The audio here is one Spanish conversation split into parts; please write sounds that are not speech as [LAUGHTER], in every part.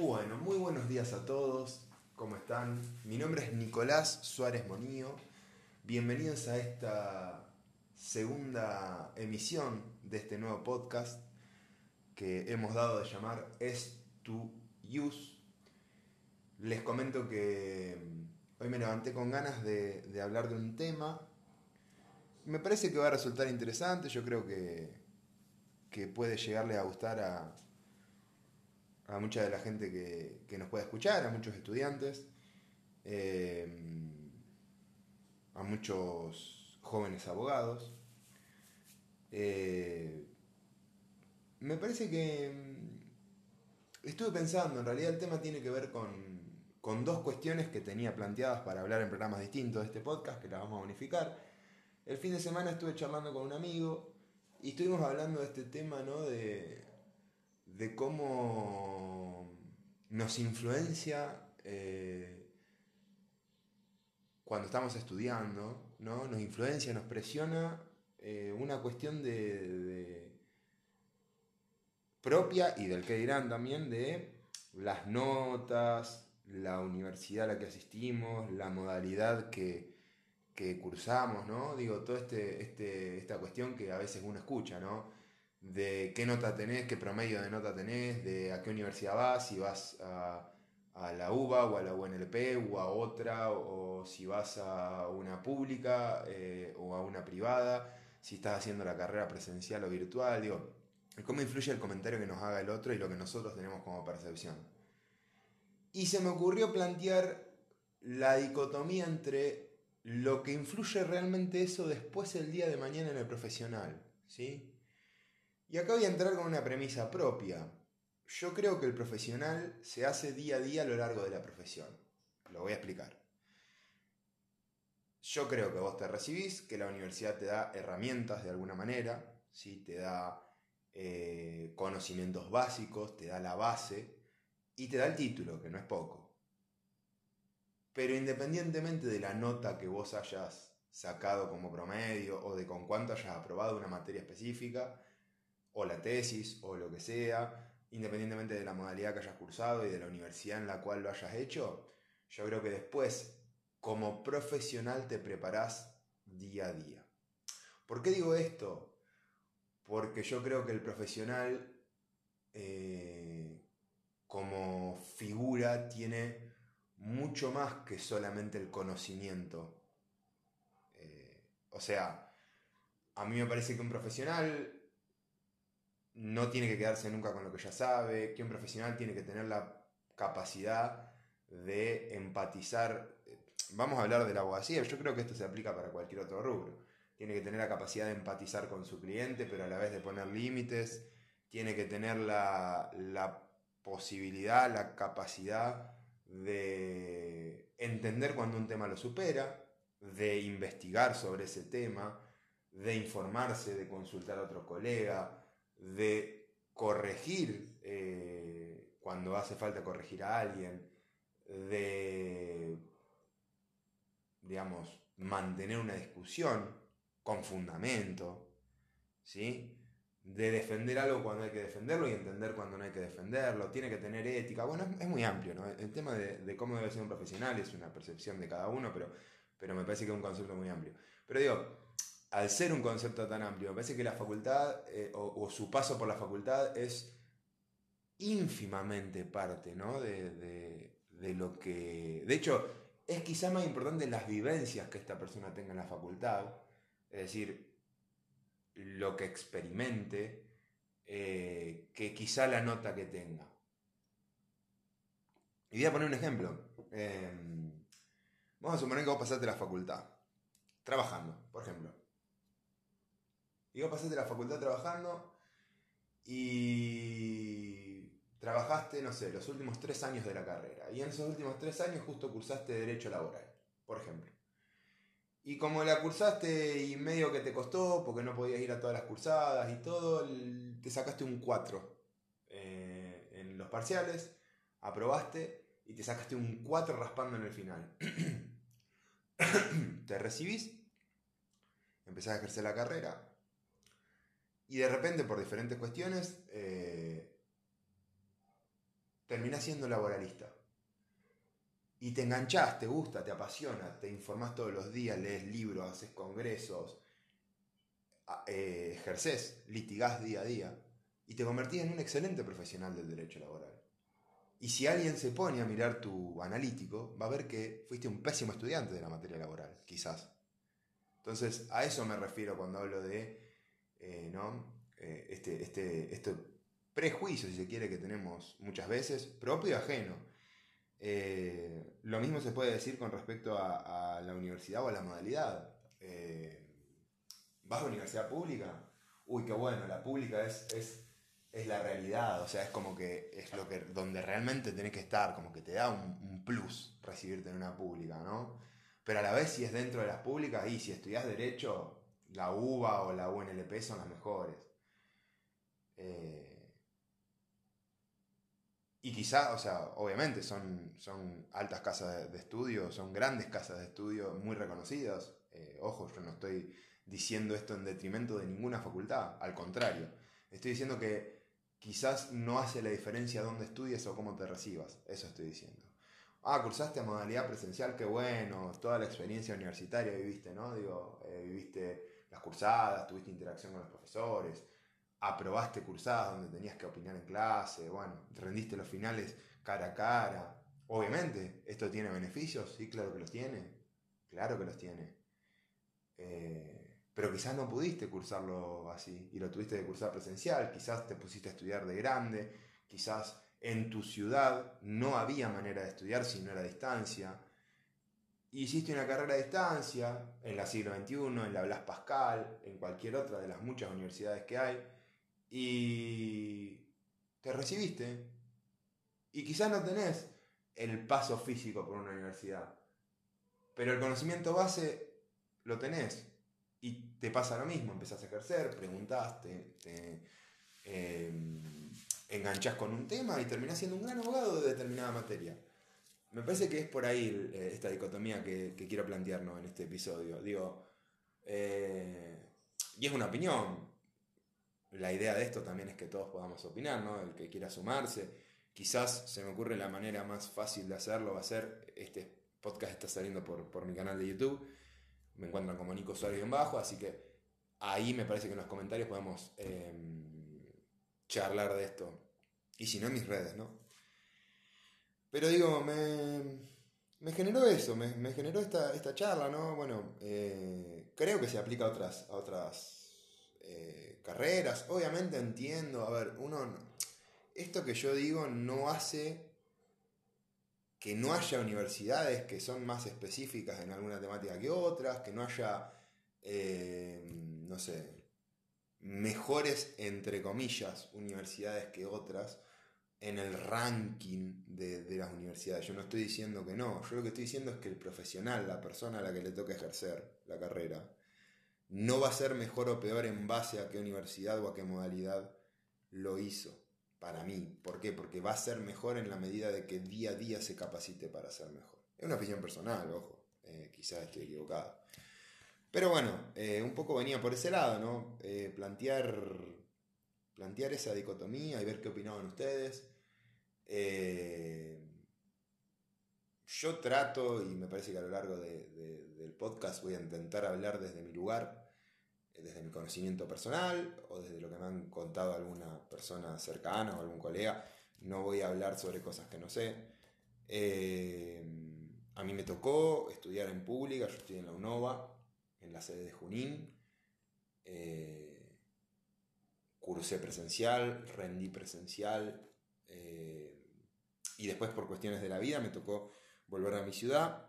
Bueno, muy buenos días a todos. ¿Cómo están? Mi nombre es Nicolás Suárez Monío. Bienvenidos a esta segunda emisión de este nuevo podcast que hemos dado de llamar Es to Use. Les comento que hoy me levanté con ganas de, de hablar de un tema. Me parece que va a resultar interesante. Yo creo que, que puede llegarle a gustar a, a mucha de la gente que, nos puede escuchar, a muchos estudiantes, eh, a muchos jóvenes abogados. Eh, me parece que mm, estuve pensando, en realidad el tema tiene que ver con, con dos cuestiones que tenía planteadas para hablar en programas distintos de este podcast, que las vamos a unificar. El fin de semana estuve charlando con un amigo y estuvimos hablando de este tema, ¿no? De, de cómo nos influencia eh, cuando estamos estudiando, ¿no? Nos influencia, nos presiona eh, una cuestión de, propia y del que dirán también de las notas, la universidad a la que asistimos, la modalidad que, cursamos, ¿no? Digo, toda este, este, esta cuestión que a veces uno escucha, ¿no? De qué nota tenés, qué promedio de nota tenés, de a qué universidad vas, si vas a, la UBA o a la UNLP o a otra, o, si vas a una pública eh, o a una privada, si estás haciendo la carrera presencial o virtual, digo, cómo influye el comentario que nos haga el otro y lo que nosotros tenemos como percepción. Y se me ocurrió plantear la dicotomía entre lo que influye realmente eso después el día de mañana en el profesional, ¿sí? Y acá voy a entrar con una premisa propia. Yo creo que el profesional se hace día a día a lo largo de la profesión. Lo voy a explicar. Yo creo que vos te recibís, que la universidad te da herramientas de alguna manera, ¿sí? te da eh, conocimientos básicos, te da la base y te da el título, que no es poco. Pero independientemente de la nota que vos hayas sacado como promedio o de con cuánto hayas aprobado una materia específica, o la tesis o lo que sea, independientemente de la modalidad que hayas cursado y de la universidad en la cual lo hayas hecho, yo creo que después, como profesional, te preparás día a día. ¿Por qué digo esto? Porque yo creo que el profesional eh, como figura tiene mucho más que solamente el conocimiento. Eh, o sea, a mí me parece que un profesional no tiene que quedarse nunca con lo que ya sabe, que un profesional tiene que tener la capacidad de empatizar. Vamos a hablar de la abogacía, yo creo que esto se aplica para cualquier otro rubro. Tiene que tener la capacidad de empatizar con su cliente, pero a la vez de poner límites. Tiene que tener la, la posibilidad, la capacidad de entender cuando un tema lo supera, de investigar sobre ese tema, de informarse, de consultar a otro colega, de corregir eh, cuando hace falta corregir a alguien, de, digamos, mantener una discusión con fundamento, ¿sí? de defender algo cuando hay que defenderlo y entender cuando no hay que defenderlo, tiene que tener ética, bueno, es, muy amplio, ¿no? El tema de, cómo debe ser un profesional es una percepción de cada uno, pero, pero me parece que es un concepto muy amplio. Pero al ser un concepto tan amplio, me parece que la facultad eh, o, su paso por la facultad es ínfimamente parte ¿no? de, lo que... De hecho, es quizá más importante las vivencias que esta persona tenga en la facultad, es decir, lo que experimente, eh, que quizá la nota que tenga. Y voy a poner un ejemplo. Em, vamos a suponer que vos pasaste la facultad, trabajando, por ejemplo. Y vos pasaste la facultad trabajando y trabajaste, no sé, los últimos tres años de la carrera. Y en esos últimos tres años justo cursaste Derecho Laboral, por ejemplo. Y como la cursaste y medio que te costó, porque no podías ir a todas las cursadas y todo, te sacaste un 4 eh, en los parciales, aprobaste y te sacaste un 4 raspando en el final. [CLEARS THROAT] te recibís, empezás a ejercer la carrera, y de repente, por diferentes cuestiones, eh, terminás siendo laboralista. Y te enganchás, te gusta, te apasiona, te informás todos los días, lees libros, haces congresos, eh, ejerces, litigás día a día y te convertís en un excelente profesional del derecho laboral. Y si alguien se pone a mirar tu analítico, va a ver que fuiste un pésimo estudiante de la materia laboral, quizás. Entonces, a eso me refiero cuando hablo de eh, ¿no? Eh, este, este, este prejuicio, si se quiere, que tenemos muchas veces, propio y ajeno. Eh, lo mismo se puede decir con respecto a, la universidad o a la modalidad. ¿Vas a universidad pública? Uy, qué bueno, la pública es, es es la realidad, o sea, es como que es lo que donde realmente tenés que estar, como que te da un, plus recibirte en una pública, ¿no? Pero a la vez si es dentro de las públicas y si estudias derecho, la UBA o la UNLP son las mejores. Eh, y quizá, o sea, obviamente son, son altas casas de, estudio, son grandes casas de estudio muy reconocidas. Eh, ojo, yo no estoy diciendo esto en detrimento de ninguna facultad, al contrario. Estoy diciendo que quizás no hace la diferencia dónde estudies o cómo te recibas. Eso estoy diciendo. Ah, cursaste a modalidad presencial, qué bueno, toda la experiencia universitaria viviste, ¿no? Digo, eh, viviste las cursadas, tuviste interacción con los profesores, aprobaste cursadas donde tenías que opinar en clase, bueno, rendiste los finales cara a cara. Obviamente, ¿esto tiene beneficios? Sí, claro que los tiene. Claro que los tiene. Eh, pero quizás no pudiste cursarlo así y lo tuviste que cursar presencial, quizás te pusiste a estudiar de grande, quizás en tu ciudad no había manera de estudiar si no era a distancia. Hiciste una carrera a distancia en la siglo XXI, en la Blas Pascal, en cualquier otra de las muchas universidades que hay, y te recibiste. Y quizás no tenés el paso físico por una universidad, pero el conocimiento base lo tenés. Y te pasa lo mismo, empezás a ejercer, preguntaste, te eh, enganchás con un tema y terminás siendo un gran abogado de determinada materia. Me parece que es por ahí eh, esta dicotomía que, quiero plantearnos en este episodio. Digo, eh, y es una opinión. La idea de esto también es que todos podamos opinar, ¿no? El que quiera sumarse. Quizás se me ocurre la manera más fácil de hacerlo va a ser, este podcast está saliendo por, por mi canal de YouTube me encuentran como Nico Suárez en bajo, así que ahí me parece que en los comentarios podemos em, charlar de esto. Y si no, en mis redes, ¿no? Pero digo, me, generó eso, me, generó esta, esta, charla, ¿no? Bueno, eh, creo que se aplica a otras, a otras eh, carreras. Obviamente entiendo, a ver, uno, esto que yo digo no hace que no haya universidades que son más específicas en alguna temática que otras, que no haya, eh, no sé, mejores, entre comillas, universidades que otras en el ranking de, las universidades. Yo no estoy diciendo que no, yo lo que estoy diciendo es que el profesional, la persona a la que le toca ejercer la carrera, no va a ser mejor o peor en base a qué universidad o a qué modalidad lo hizo para mí. ¿Por qué? Porque va a ser mejor en la medida de que día a día se capacite para ser mejor. Es una opinión personal, ojo, eh, quizás esté equivocado. Pero bueno, eh, un poco venía por ese lado, ¿no? Eh, plantear, plantear esa dicotomía y ver qué opinaban ustedes. yo trato, y me parece que a lo largo del podcast voy a intentar hablar desde mi lugar, desde mi conocimiento personal o desde lo que me han contado alguna persona cercana o algún colega. No voy a hablar sobre cosas que no sé. Eh, a mí me tocó estudiar en pública, yo estoy en la UNOVA, en la sede de Junín. Eh, cursé presencial, rendí presencial. Eh, y después por cuestiones de la vida me tocó volver a mi ciudad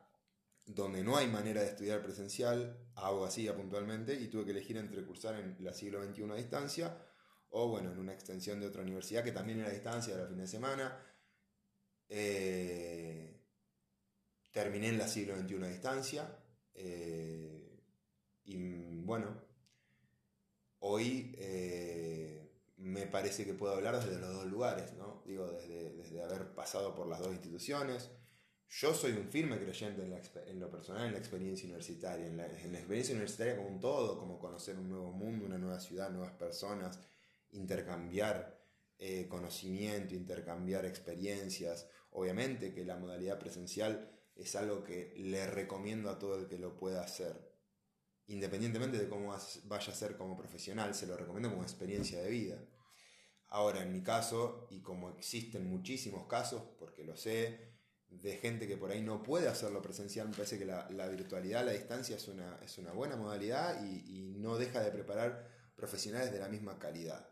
donde no hay manera de estudiar presencial, hago así puntualmente, y tuve que elegir entre cursar en la siglo XXI a distancia o bueno, en una extensión de otra universidad que también era a distancia, era fin de semana. Eh, terminé en la siglo XXI a distancia. Eh, y bueno, hoy me parece que puedo hablar desde los dos lugares, ¿no? Digo, desde, desde haber pasado por las dos instituciones, yo soy un firme creyente en, lo personal, en la experiencia universitaria, en la, experiencia universitaria como un todo, como conocer un nuevo mundo, una nueva ciudad, nuevas personas, intercambiar eh, conocimiento, intercambiar experiencias. Obviamente que la modalidad presencial es algo que le recomiendo a todo el que lo pueda hacer. Independientemente de cómo vaya a ser como profesional, se lo recomiendo como experiencia de vida. Ahora, en mi caso, y como existen muchísimos casos, porque lo sé, de gente que por ahí no puede hacerlo presencial, me parece que la, virtualidad, la distancia es una, es una buena modalidad y, no deja de preparar profesionales de la misma calidad.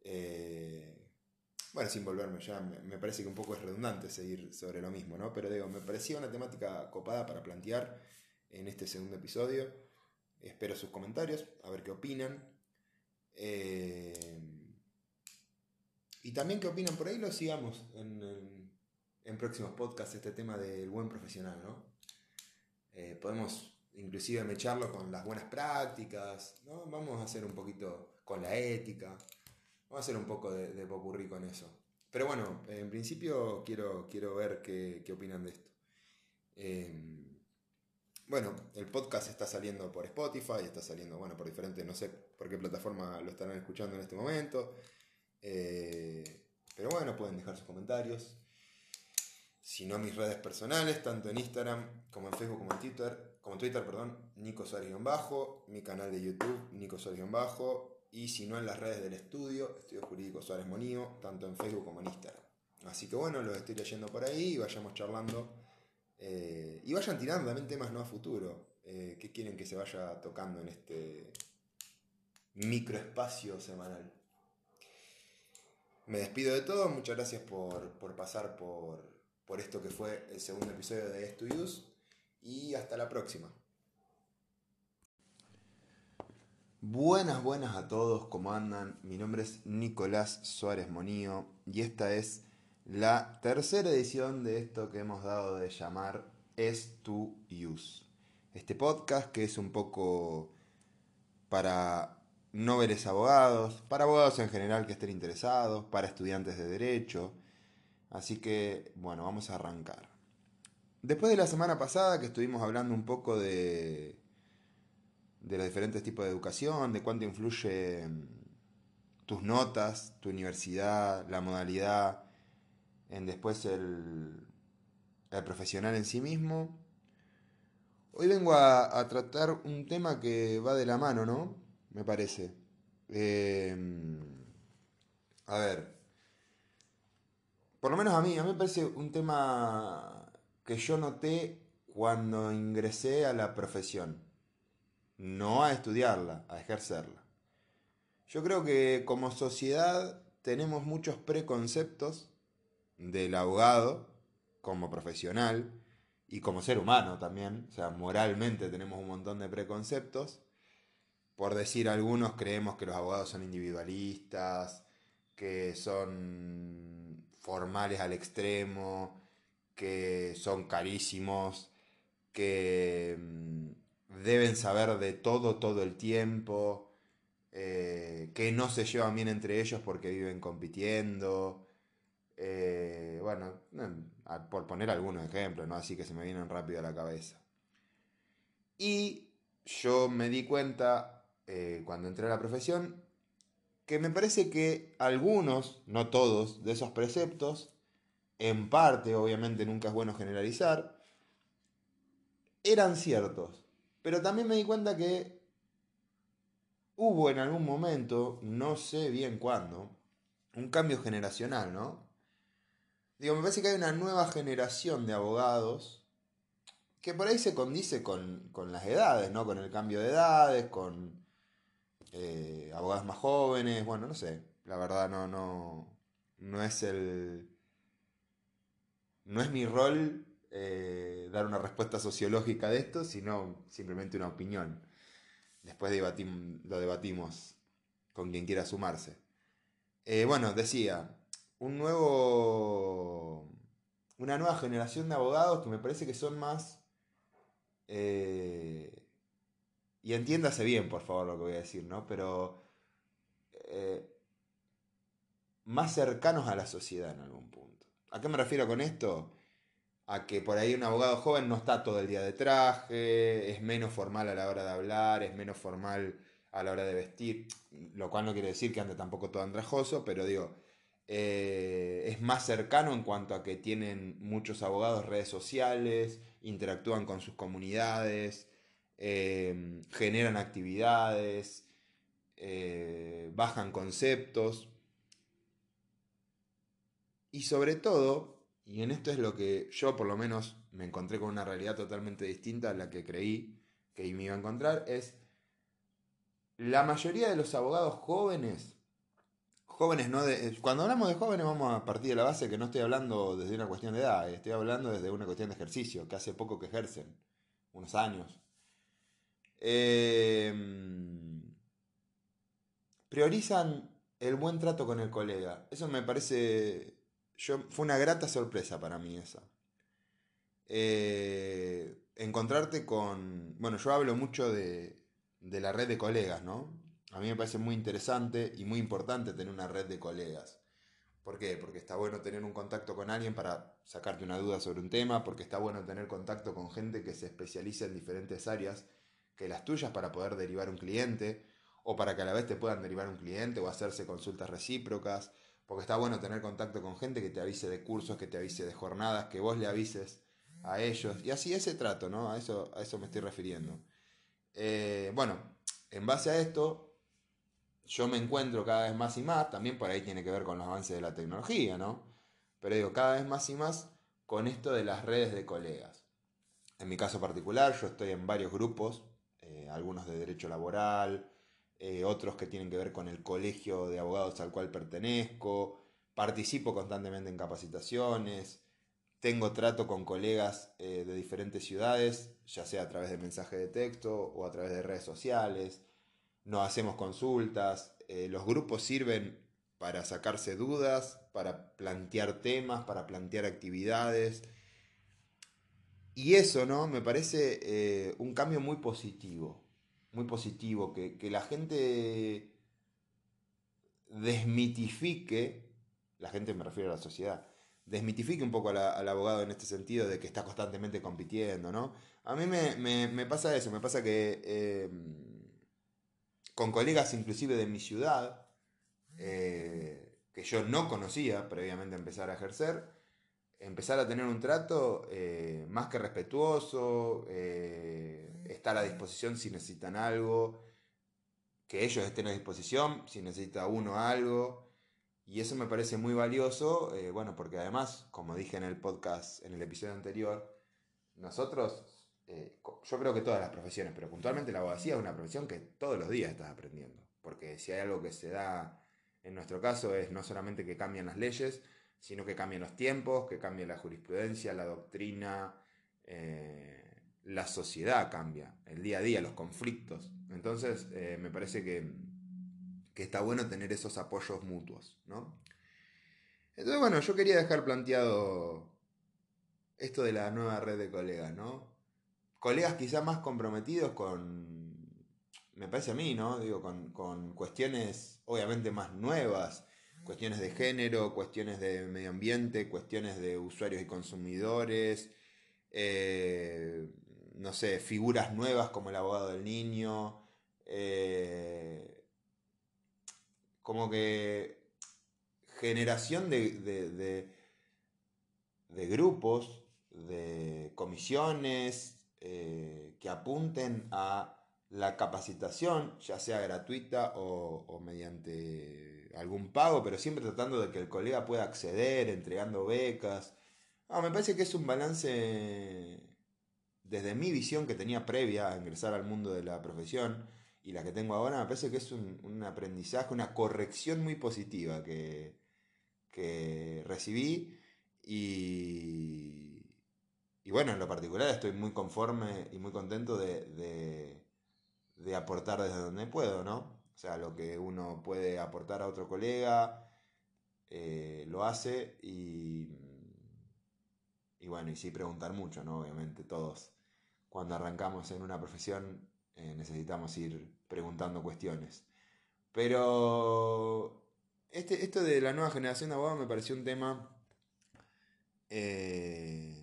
Eh, bueno, sin volverme ya, me, parece que un poco es redundante seguir sobre lo mismo, ¿no? Pero digo, me parecía una temática copada para plantear en este segundo episodio. Espero sus comentarios, a ver qué opinan. Eh, y también qué opinan por ahí, lo sigamos en, próximos podcasts, este tema del buen profesional, ¿no? Eh, podemos inclusive mecharlo con las buenas prácticas, ¿no? Vamos a hacer un poquito con la ética, vamos a hacer un poco de, de popurrí con eso. Pero bueno, en principio quiero, quiero ver qué, qué opinan de esto. Eh, bueno, el podcast está saliendo por Spotify, está saliendo, bueno, por diferentes, no sé por qué plataforma lo estarán escuchando en este momento. Eh, pero bueno, pueden dejar sus comentarios. Si no, mis redes personales, tanto en Instagram como en Facebook como en Twitter, como en Twitter, perdón, Nico Suárez-bajo, mi canal de YouTube, Nico Suárez-bajo, y si no en las redes del estudio, Estudio Jurídico Suárez Monío, tanto en Facebook como en Instagram. Así que bueno, los estoy leyendo por ahí y vayamos charlando eh, y vayan tirando también temas no a futuro. Eh, ¿Qué quieren que se vaya tocando en este microespacio semanal? Me despido de todo. Muchas gracias por, pasar por, por, esto que fue el segundo episodio de Use. Y hasta la próxima. Buenas, buenas a todos, ¿cómo andan? Mi nombre es Nicolás Suárez Monío y esta es la tercera edición de esto que hemos dado de llamar Es to Use. Este podcast que es un poco para noveles abogados, para abogados en general que estén interesados, para estudiantes de derecho. Así que, bueno, vamos a arrancar. Después de la semana pasada que estuvimos hablando un poco de, de los diferentes tipos de educación, de cuánto influye tus notas, tu universidad, la modalidad, en después el, el profesional en sí mismo. Hoy vengo a, tratar un tema que va de la mano, ¿no? Me parece. Em, a ver. Por lo menos a mí, a mí me parece un tema que yo noté cuando ingresé a la profesión. No a estudiarla, a ejercerla. Yo creo que como sociedad tenemos muchos preconceptos del abogado como profesional y como ser humano también. O sea, moralmente tenemos un montón de preconceptos. Por decir algunos, creemos que los abogados son individualistas, que son formales al extremo, que son carísimos, que mm, deben saber de todo todo el tiempo, eh, que no se llevan bien entre ellos porque viven compitiendo, eh, bueno, por poner algunos ejemplos, ¿no? Así que se me vienen rápido a la cabeza. Y yo me di cuenta, eh, cuando entré a la profesión, que me parece que algunos, no todos, de esos preceptos, en parte, obviamente nunca es bueno generalizar, eran ciertos. Pero también me di cuenta que hubo en algún momento, no sé bien cuándo, un cambio generacional, ¿no? Digo, me parece que hay una nueva generación de abogados que por ahí se condice con, las edades, ¿no? Con el cambio de edades, con eh, abogados más jóvenes, bueno, no sé. La verdad no, no, no es el... No es mi rol eh, dar una respuesta sociológica de esto, sino simplemente una opinión. Después lo debatimos con quien quiera sumarse. Eh, bueno, decía, un nuevo. una nueva generación de abogados que me parece que son más. Eh, y entiéndase bien, por favor, lo que voy a decir, ¿no? Pero. Eh, más cercanos a la sociedad en algún punto. ¿A qué me refiero con esto? A que por ahí un abogado joven no está todo el día de traje, es menos formal a la hora de hablar, es menos formal a la hora de vestir, lo cual no quiere decir que ande tampoco todo andrajoso, pero digo, eh, es más cercano en cuanto a que tienen muchos abogados redes sociales, interactúan con sus comunidades, eh, generan actividades, eh, bajan conceptos. Y sobre todo, y en esto es lo que yo por lo menos me encontré con una realidad totalmente distinta a la que creí que me iba a encontrar, es la mayoría de los abogados jóvenes, jóvenes no de, cuando hablamos de jóvenes vamos a partir de la base que no estoy hablando desde una cuestión de edad, estoy hablando desde una cuestión de ejercicio, que hace poco que ejercen, unos años. Em, priorizan el buen trato con el colega. Eso me parece, yo, fue una grata sorpresa para mí esa. Eh, encontrarte con, bueno, yo hablo mucho de la red de colegas, ¿no? A mí me parece muy interesante y muy importante tener una red de colegas. ¿Por qué? Porque está bueno tener un contacto con alguien para sacarte una duda sobre un tema, porque está bueno tener contacto con gente que se especializa en diferentes áreas que las tuyas para poder derivar un cliente, o para que a la vez te puedan derivar un cliente o hacerse consultas recíprocas, porque está bueno tener contacto con gente que te avise de cursos, que te avise de jornadas, que vos le avises a ellos, y así ese trato, ¿no? A eso, a eso me estoy refiriendo. Eh, bueno, en base a esto, yo me encuentro cada vez más y más, también por ahí tiene que ver con los avances de la tecnología, ¿no? Pero digo, cada vez más y más con esto de las redes de colegas. En mi caso particular, yo estoy en varios grupos, eh, algunos de derecho laboral, eh, otros que tienen que ver con el colegio de abogados al cual pertenezco, participo constantemente en capacitaciones, tengo trato con colegas de diferentes ciudades ya sea a través de mensaje de texto o a través de redes sociales. Nos hacemos consultas. Eh, los grupos sirven para sacarse dudas, para plantear temas, para plantear actividades. Y eso, ¿no? Me parece eh, un cambio muy positivo. Muy positivo. Que, la gente desmitifique, la gente me refiero a la sociedad, desmitifique un poco al abogado en este sentido de que está constantemente compitiendo, ¿no? A mí me, pasa eso, me pasa que eh, con colegas inclusive de mi ciudad, eh, que yo no conocía previamente empezar a ejercer, empezar a tener un trato eh, más que respetuoso, estar a disposición si necesitan algo, que ellos estén a disposición si necesita uno algo. Y eso me parece muy valioso, bueno, porque además, como dije en el podcast, en el episodio anterior, nosotros eh, yo creo que todas las profesiones, pero puntualmente la abogacía es una profesión que todos los días estás aprendiendo. Porque si hay algo que se da en nuestro caso es no solamente que cambian las leyes, sino que cambian los tiempos, que cambia la jurisprudencia, la doctrina, eh, la sociedad cambia, el día a día, los conflictos. Entonces eh, me parece que, que, está bueno tener esos apoyos mutuos. ¿no? Entonces bueno, yo quería dejar planteado esto de la nueva red de colegas, ¿no? Colegas quizá más comprometidos con, me parece a mí, ¿no? Digo, con, cuestiones obviamente más nuevas, cuestiones de género, cuestiones de medio ambiente, cuestiones de usuarios y consumidores, eh, no sé, figuras nuevas como el abogado del niño, eh, como que generación de, de grupos, de comisiones, eh, que apunten a la capacitación, ya sea gratuita o, mediante algún pago, pero siempre tratando de que el colega pueda acceder, entregando becas. me parece que es un balance, desde mi visión que tenía previa a ingresar al mundo de la profesión y la que tengo ahora, me parece que es un, aprendizaje, una corrección muy positiva que, que recibí y y bueno, en lo particular estoy muy conforme y muy contento de, aportar desde donde puedo, ¿no? O sea, lo que uno puede aportar a otro colega, eh, lo hace y, y bueno, y sí preguntar mucho, ¿no? Obviamente todos cuando arrancamos en una profesión eh, necesitamos ir preguntando cuestiones. Pero este, esto de la nueva generación de abogados me pareció un tema... Eh,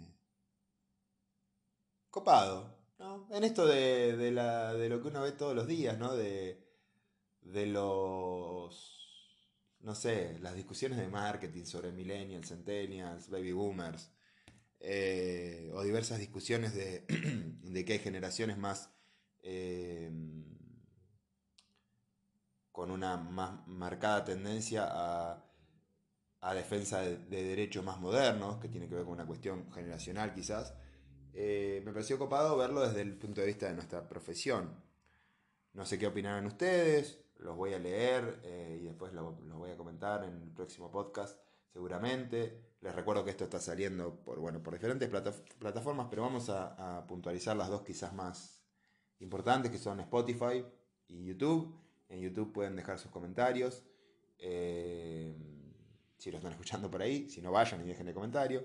copado, ¿no? En esto de, lo que uno ve todos los días, ¿no? De, de los, no sé, las discusiones de marketing sobre millennials, centennials, baby boomers, eh, o diversas discusiones de, [CLEARS THROAT] que hay generaciones más eh, con una más marcada tendencia a, defensa de, derechos más modernos, que tiene que ver con una cuestión generacional quizás, eh, me pareció copado verlo desde el punto de vista de nuestra profesión. No sé qué opinarán ustedes, los voy a leer y después los voy a comentar en el próximo podcast seguramente. Les recuerdo que esto está saliendo por, bueno, por diferentes plataformas, pero vamos a, puntualizar las dos quizás más importantes, que son Spotify y YouTube. En YouTube pueden dejar sus comentarios. Eh, si lo están escuchando por ahí, si no vayan y dejen el comentario.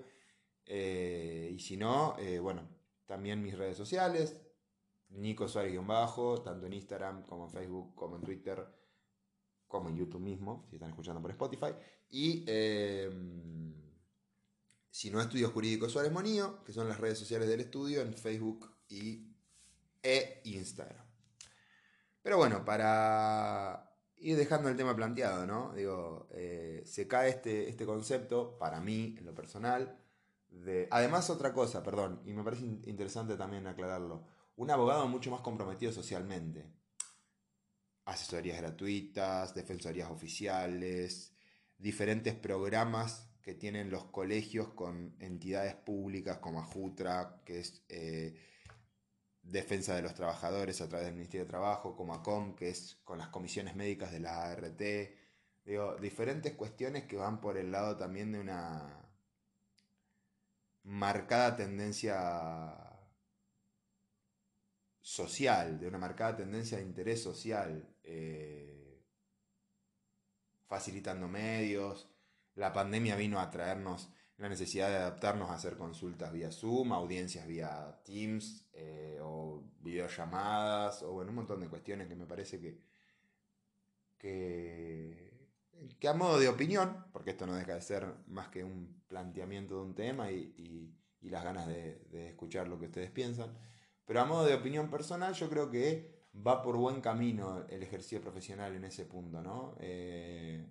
Eh, y si no, eh, bueno, también mis redes sociales, Nico Suárez-bajo, tanto en Instagram como en Facebook, como en Twitter, como en YouTube mismo, si están escuchando por Spotify. Y si no Estudio Jurídico Suárez Monío, que son las redes sociales del estudio en Facebook y, e Instagram. Pero bueno, para ir dejando el tema planteado, ¿no? Digo, eh, se cae este, este concepto, para mí, en lo personal, de... Además, otra cosa, perdón, y me parece interesante también aclararlo, un abogado mucho más comprometido socialmente. Asesorías gratuitas, defensorías oficiales, diferentes programas que tienen los colegios con entidades públicas como AJUTRA, que es eh, Defensa de los Trabajadores a través del Ministerio de Trabajo, como ACOM, que es con las comisiones médicas de la ART. Digo, diferentes cuestiones que van por el lado también de una marcada tendencia social, de una marcada tendencia de interés social, eh, facilitando medios, la pandemia vino a traernos la necesidad de adaptarnos a hacer consultas vía Zoom, audiencias vía Teams eh, o videollamadas o bueno, un montón de cuestiones que me parece que, que, a modo de opinión, porque esto no deja de ser más que un planteamiento de un tema y, las ganas de, escuchar lo que ustedes piensan, pero a modo de opinión personal yo creo que va por buen camino el ejercicio profesional en ese punto, ¿no? Eh,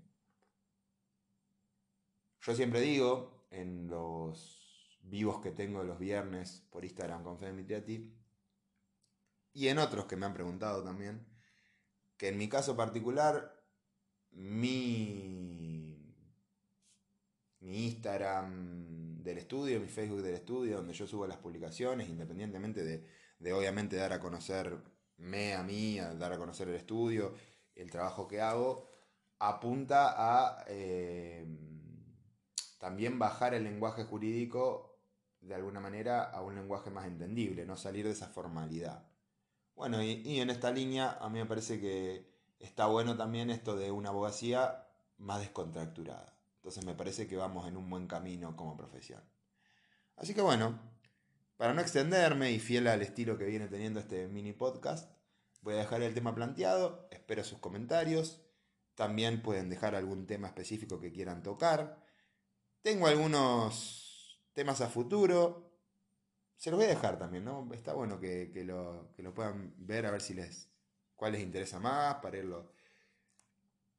yo siempre digo, en los vivos que tengo los viernes por Instagram con Fede y en otros que me han preguntado también, que en mi caso particular, mi, mi Instagram del estudio, mi Facebook del estudio, donde yo subo las publicaciones, independientemente de, de obviamente dar a conocerme a mí, dar a conocer el estudio, el trabajo que hago, apunta a... Eh, también bajar el lenguaje jurídico de alguna manera a un lenguaje más entendible, no salir de esa formalidad. Bueno, y, en esta línea a mí me parece que está bueno también esto de una abogacía más descontracturada. Entonces me parece que vamos en un buen camino como profesión. Así que bueno, para no extenderme y fiel al estilo que viene teniendo este mini podcast, voy a dejar el tema planteado, espero sus comentarios, también pueden dejar algún tema específico que quieran tocar. Tengo algunos temas a futuro. Se los voy a dejar también, ¿no? Está bueno que, lo, puedan ver a ver si les. Cuál les interesa más, para irlo.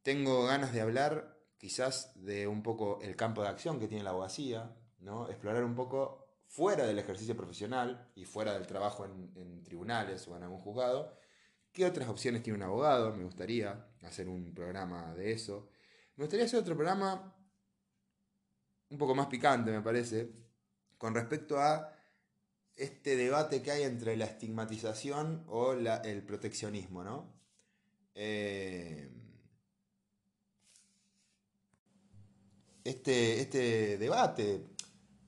Tengo ganas de hablar quizás de un poco el campo de acción que tiene la abogacía, ¿no? Explorar un poco fuera del ejercicio profesional y fuera del trabajo en, en tribunales o en algún juzgado. ¿Qué otras opciones tiene un abogado? Me gustaría hacer un programa de eso. Me gustaría hacer otro programa un poco más picante, me parece, con respecto a este debate que hay entre la estigmatización o el proteccionismo, ¿no? Eh, este, este debate,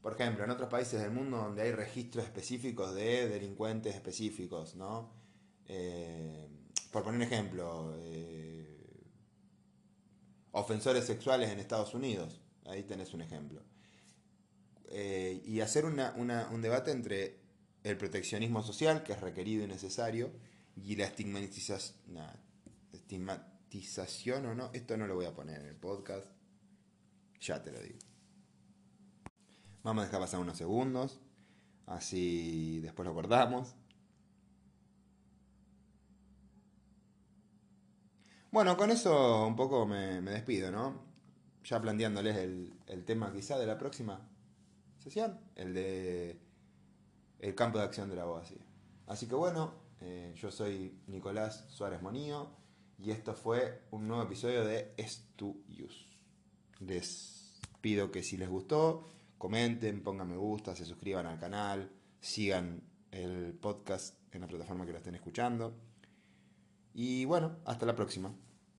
por ejemplo, en otros países del mundo donde hay registros específicos de delincuentes específicos, ¿no? Eh, por poner un ejemplo, eh, ofensores sexuales en Estados Unidos. Ahí tenés un ejemplo. Eh, y hacer un debate entre el proteccionismo social, que es requerido y necesario, y la estigmatización, estigmatización o no, esto no lo voy a poner en el podcast, ya te lo digo. Vamos a dejar pasar unos segundos, así después lo cortamos. Bueno, con eso un poco me, me despido, ¿no? Ya planteándoles el, el tema quizá de la próxima el de el campo de acción de la abogacía. Así que bueno, eh, yo soy Nicolás Suárez Monío y esto fue un nuevo episodio de Estuyus. Les pido que si les gustó, comenten, pongan me gusta, se suscriban al canal, sigan el podcast en la plataforma que lo estén escuchando. Y bueno, hasta la próxima.